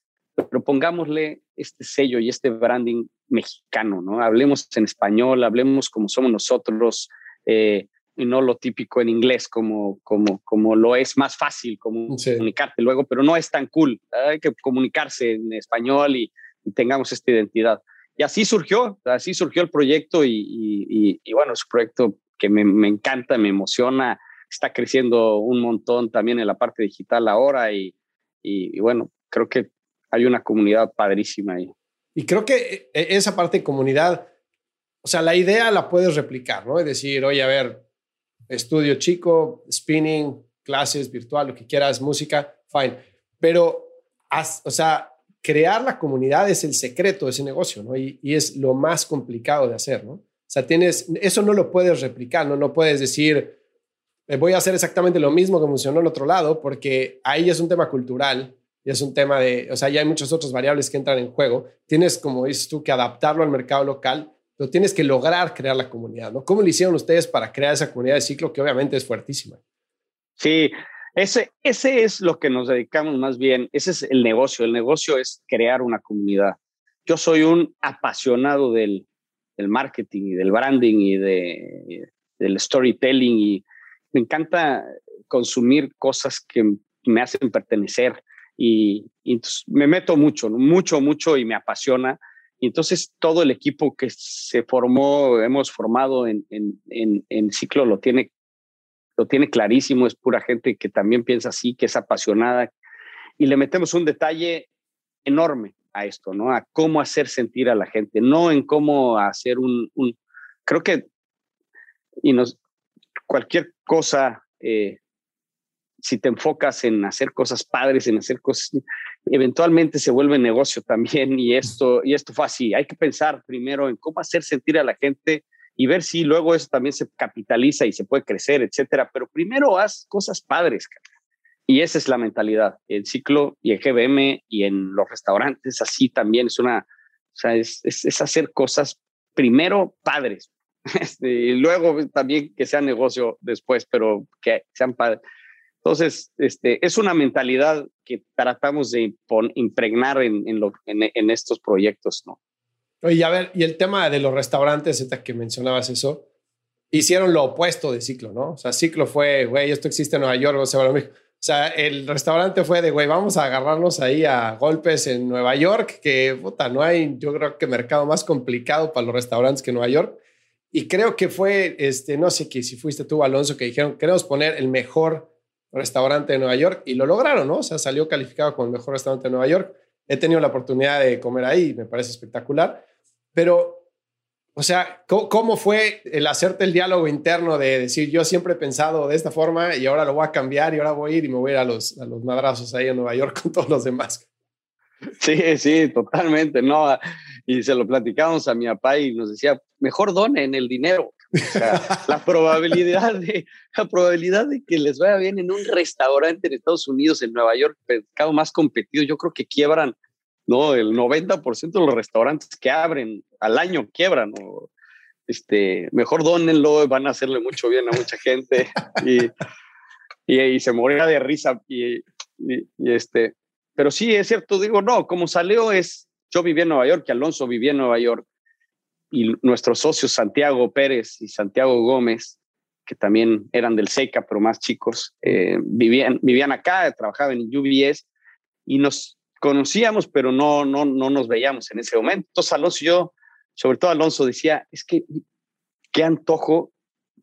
propongámosle este sello y este branding mexicano, ¿no? Hablemos en español, hablemos como somos nosotros, eh, y no lo típico en inglés como, como, como lo es más fácil como comunicarte luego, pero no es tan cool. Hay que comunicarse en español y, tengamos esta identidad. Y así surgió, así surgió el proyecto y, y, y bueno, es un proyecto que me, me, encanta, me emociona, está creciendo un montón también en la parte digital ahora y, y bueno, creo que hay una comunidad padrísima ahí. Y creo que e, esa parte de comunidad, o sea, la idea la puedes replicar, ¿no? Es decir, oye, a ver, estudio chico, spinning, clases virtual, lo que quieras, música, fine. Pero, o sea, crear la comunidad es el secreto de ese negocio, ¿no? Y, es lo más complicado de hacer, ¿no? O sea, tienes, eso no lo puedes replicar, ¿no? No puedes decir, voy a hacer exactamente lo mismo que funcionó en otro lado, porque ahí es un tema cultural y es un tema de, o sea, ya hay muchas otras variables que entran en juego. Tienes, como dices tú, que adaptarlo al mercado local, pero tienes que lograr crear la comunidad, ¿no? ¿Cómo lo hicieron ustedes para crear esa comunidad de ciclo que obviamente es fuertísima? Sí, ese, ese es lo que nos dedicamos más bien, ese es el negocio, el negocio es crear una comunidad. Yo soy un apasionado del, del marketing y del branding y de, del storytelling y me encanta consumir cosas que me hacen pertenecer y, entonces me meto mucho, mucho, mucho y me apasiona. Y entonces todo el equipo que se formó, hemos formado en, en, en, ciclo lo tiene, lo tiene clarísimo, es pura gente que también piensa así, que es apasionada. Y le metemos un detalle enorme a esto, ¿no? A cómo hacer sentir a la gente, no en cómo hacer un, creo que y nos, cualquier cosa eh, si te enfocas en hacer cosas padres, en hacer cosas, eventualmente se vuelve negocio también y esto, y esto fue así. Hay que pensar primero en cómo hacer sentir a la gente y ver si luego eso también se capitaliza y se puede crecer, etcétera. Pero primero haz cosas padres. Y esa es la mentalidad. El ciclo y el GBM y en los restaurantes así también es una, o sea, es, es, hacer cosas primero padres. Este, y luego también que sea negocio después, pero que sean padres. Entonces, este, es una mentalidad que tratamos de impregnar en, en, lo, en, estos proyectos, ¿no? Oye, a ver, y el tema de los restaurantes, que mencionabas eso, hicieron lo opuesto de Ciclo, ¿no? O sea, Ciclo fue, güey, esto existe en Nueva York, o sea, o sea, el restaurante fue de, güey, vamos a agarrarnos ahí a golpes en Nueva York, que, puta, no hay, yo creo que mercado más complicado para los restaurantes que Nueva York. Y creo que fue, este, no sé qué, si fuiste tú, Alonso, que dijeron, queremos poner el mejor restaurante de Nueva York y lo lograron, ¿no? O sea, salió calificado como el mejor restaurante de Nueva York. He tenido la oportunidad de comer ahí, me parece espectacular, pero, o sea, ¿cómo, fue el hacerte el diálogo interno de decir, yo siempre he pensado de esta forma y ahora lo voy a cambiar y ahora voy a ir y me voy a los, a los madrazos ahí en Nueva York con todos los demás? Sí, sí, totalmente, ¿no? Y se lo platicamos a mi papá y nos decía, mejor donen el dinero la probabilidad de la probabilidad de que les vaya bien en un restaurante en Estados Unidos, en Nueva York, mercado más competido, yo creo que quiebran, no, el 90% de los restaurantes que abren al año quiebran. O, este, mejor dónenlo, van a hacerle mucho bien a mucha gente y, y, se moría de risa y, este, pero sí es cierto, digo, no, como salió es, yo viví en Nueva York y Alonso vivía en Nueva York y nuestros socios Santiago Pérez y Santiago Gómez, que también eran del SECA, pero más chicos, eh, vivían, vivían acá, trabajaban en UBS y nos conocíamos, pero no, no, no nos veíamos en ese momento. Entonces Alonso y yo, sobre todo Alonso, decía, es que qué antojo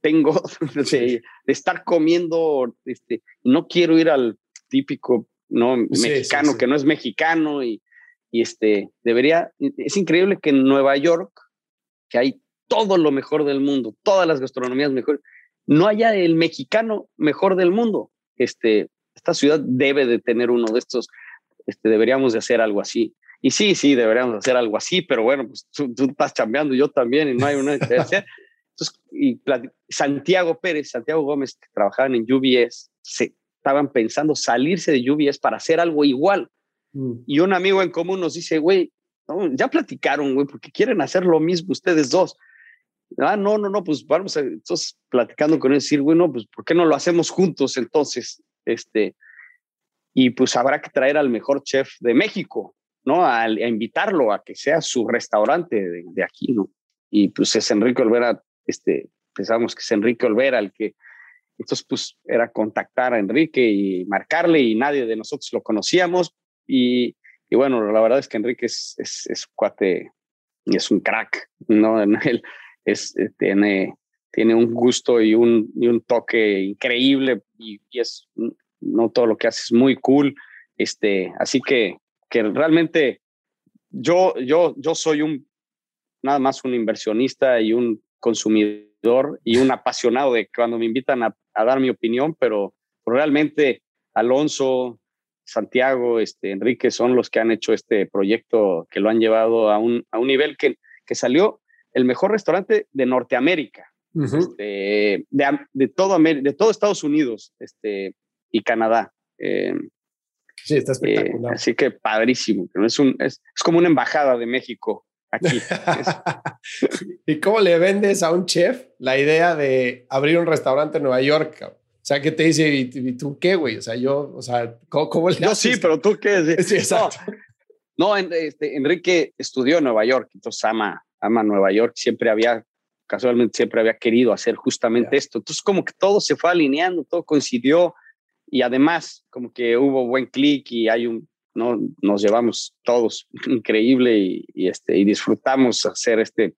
tengo de, estar comiendo, este, no quiero ir al típico no mexicano que no es mexicano y, y este debería es increíble que en Nueva York que hay todo lo mejor del mundo, todas las gastronomías mejores. No haya el mexicano mejor del mundo. Este, esta ciudad debe de tener uno de estos, este, deberíamos de hacer algo así. Y sí, sí, deberíamos hacer algo así, pero bueno, pues tú, estás chambeando, yo también, y no hay una Entonces, y Santiago Pérez, Santiago Gómez, que trabajaban en UBS, se estaban pensando salirse de UBS para hacer algo igual. Mm. Y un amigo en común nos dice, güey, ya platicaron, güey, porque quieren hacer lo mismo ustedes dos. Ah, no, no, no, pues vamos a, entonces platicando con él, decir, bueno, pues ¿por qué no lo hacemos juntos entonces? Este, y pues habrá que traer al mejor chef de México, ¿no? A, invitarlo a que sea su restaurante de, aquí, ¿no? Y pues es Enrique Olvera, este, pensamos que es Enrique Olvera el que, entonces pues era contactar a Enrique y marcarle y nadie de nosotros lo conocíamos y, y bueno, la verdad es que Enrique es, es, es cuate y es un crack, ¿no? Él es, eh, tiene, tiene un gusto y un, y un toque increíble y, y, es, no todo lo que hace es muy cool. Este, así que, que realmente yo, yo, yo soy un, nada más un inversionista y un consumidor y un apasionado de cuando me invitan a, a dar mi opinión, pero realmente Alonso, Santiago, este, Enrique son los que han hecho este proyecto, que lo han llevado a un, a un nivel que, que salió el mejor restaurante de Norteamérica, este, de, de, todo de todo Estados Unidos este, y Canadá. Eh, sí, está espectacular. Eh, así que padrísimo. Es, un, es, es, como una embajada de México aquí. ¿Y cómo le vendes a un chef la idea de abrir un restaurante en Nueva York? O sea, ¿qué te dice? ¿Y, tú qué, güey? O sea, yo, o sea, ¿cómo, le Yo sí, pero tú qué. Sí, exacto. No, este, Enrique estudió en Nueva York, entonces ama, ama Nueva York. Siempre había, casualmente, siempre había querido hacer justamente esto. Entonces, como que todo se fue alineando, todo coincidió y además, como que hubo buen clic y hay un, no, nos llevamos todos increíble y, este, y disfrutamos hacer este,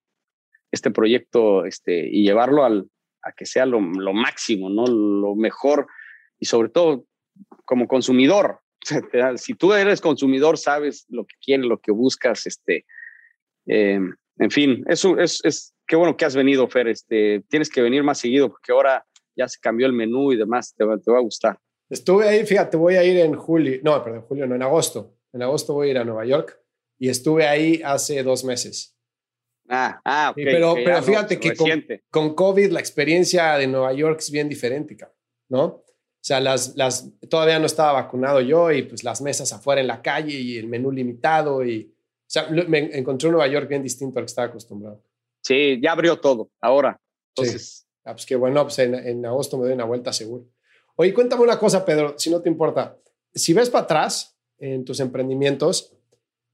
este proyecto este, y llevarlo al, a que sea lo, lo, máximo, ¿no? Lo mejor y sobre todo como consumidor. Si tú eres consumidor, sabes lo que quieres, lo que buscas, este, eh, en fin, eso es, es, qué bueno que has venido, Fer, este, tienes que venir más seguido porque ahora ya se cambió el menú y demás, te, te va a gustar. Estuve ahí, fíjate, voy a ir en julio, no, perdón, julio, no, en agosto. En agosto voy a ir a Nueva York y estuve ahí hace dos meses. Ah, ah, ok. pero, pero fíjate que con, COVID la experiencia de Nueva York es bien diferente, ¿no? O sea, las, las, todavía no estaba vacunado yo y pues las mesas afuera en la calle y el menú limitado y, o sea, me encontré un Nueva York bien distinto al que estaba acostumbrado. Sí, ya abrió todo, ahora. Entonces. Ah, pues qué bueno, pues en, en, agosto me doy una vuelta seguro. Oye, cuéntame una cosa, Pedro, si no te importa. Si ves para atrás en tus emprendimientos,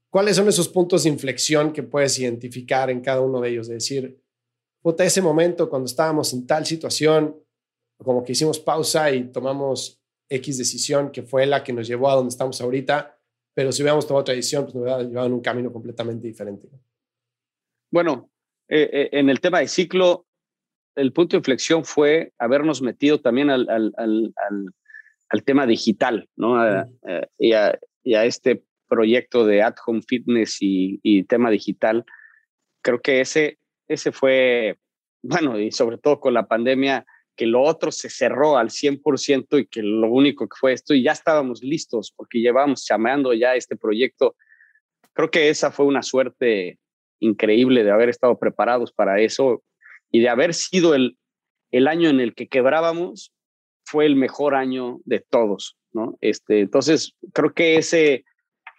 ¿Cuáles son esos puntos de inflexión que puedes identificar en cada uno de ellos? De decir, puta, ese momento cuando estábamos en tal situación, como que hicimos pausa y tomamos X decisión que fue la que nos llevó a donde estamos ahorita, pero si hubiéramos tomado otra decisión, pues nos hubiera llevado en un camino completamente diferente. Bueno, eh, eh, en el tema de ciclo, el punto de inflexión fue habernos metido también al, al, al, al tema digital, ¿no? y, a, y, a, este proyecto de at home fitness y, tema digital, creo que ese, ese fue, bueno, y sobre todo con la pandemia, que lo otro se cerró al 100% y que lo único que fue esto, y ya estábamos listos porque llevábamos llamando ya este proyecto. Creo que esa fue una suerte increíble de haber estado preparados para eso y de haber sido el, el año en el que quebrábamos, fue el mejor año de todos, ¿no? Este, entonces, creo que ese,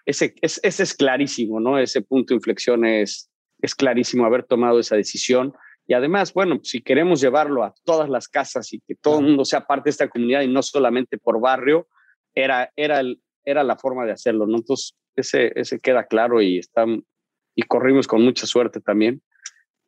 ese, ese es clarísimo, ¿no? Ese punto de inflexión es, es clarísimo haber tomado esa decisión. Y además, bueno, si queremos llevarlo a todas las casas y que todo el mundo sea parte de esta comunidad y no solamente por barrio, era, era, el, era la forma de hacerlo, ¿no? Entonces, ese, ese queda claro y, están, y corrimos con mucha suerte también.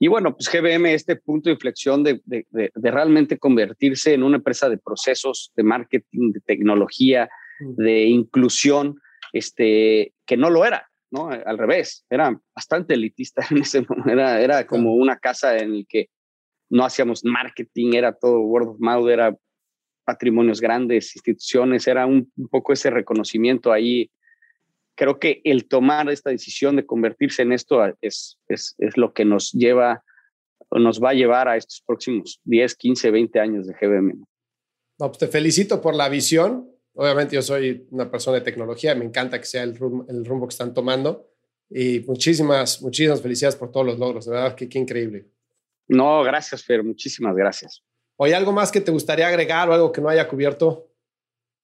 Y bueno, pues GBM, este punto de inflexión de, de, de, de, realmente convertirse en una empresa de procesos, de marketing, de tecnología, mm. de inclusión, este, que no lo era, ¿no? Al revés, era bastante elitista en ese momento, era, era como una casa en el que no hacíamos marketing, era todo word of mouth, era patrimonios grandes, instituciones, era un, poco ese reconocimiento ahí. Creo que el tomar esta decisión de convertirse en esto es, es, es lo que nos lleva, nos va a llevar a estos próximos 10, 15, 20 años de GBM. No, pues te felicito por la visión, Obviamente yo soy una persona de tecnología, me encanta que sea el rumbo, el rumbo que están tomando, Y muchísimas, muchísimas felicidades por todos los logros. De verdad que qué increíble. No, gracias, Fer. Muchísimas gracias. ¿Hay algo más que te gustaría agregar o algo que no haya cubierto?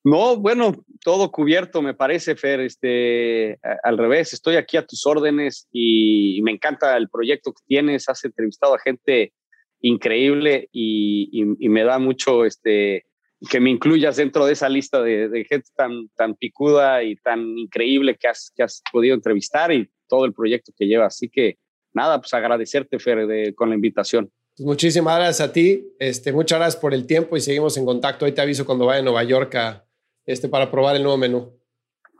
No, bueno, todo cubierto, me parece, Fer. Este, al revés, estoy aquí a tus órdenes y, me encanta el proyecto que tienes. Has entrevistado a gente increíble y, me da mucho este, que me incluyas dentro de esa lista de, gente tan, tan picuda y tan increíble que has, que has podido entrevistar y todo el proyecto que llevas. Así que nada, pues agradecerte, Fer, con la invitación. Pues muchísimas gracias a ti. Este, muchas gracias por el tiempo y seguimos en contacto. Hoy te aviso cuando vaya a Nueva York a, este, para probar el nuevo menú.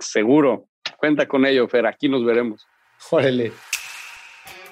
Seguro. Cuenta con ello, Fer. Aquí nos veremos. Órale.